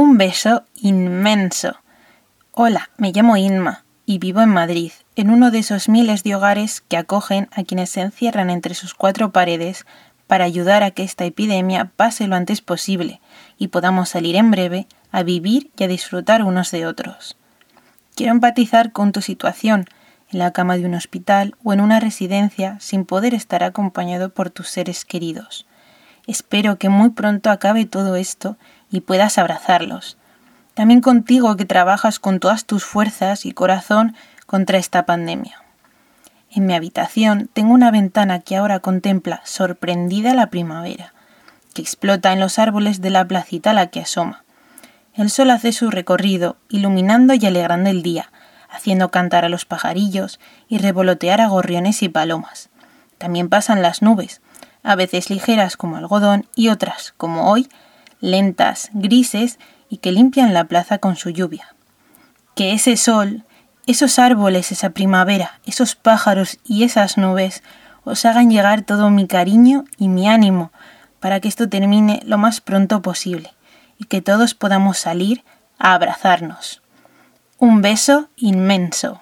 Un beso inmenso. Hola, me llamo Inma y vivo en Madrid, en uno de esos miles de hogares que acogen a quienes se encierran entre sus cuatro paredes para ayudar a que esta epidemia pase lo antes posible y podamos salir en breve a vivir y a disfrutar unos de otros. Quiero empatizar con tu situación en la cama de un hospital o en una residencia sin poder estar acompañado por tus seres queridos. Espero que muy pronto acabe todo esto y puedas abrazarlos. También contigo que trabajas con todas tus fuerzas y corazón contra esta pandemia. En mi habitación tengo una ventana que ahora contempla sorprendida la primavera, que explota en los árboles de la placita a la que asoma. El sol hace su recorrido, iluminando y alegrando el día, haciendo cantar a los pajarillos y revolotear a gorriones y palomas. También pasan las nubes, a veces ligeras como algodón y otras, como hoy, lentas, grises y que limpian la plaza con su lluvia. Que ese sol, esos árboles, esa primavera, esos pájaros y esas nubes os hagan llegar todo mi cariño y mi ánimo para que esto termine lo más pronto posible y que todos podamos salir a abrazarnos. Un beso inmenso.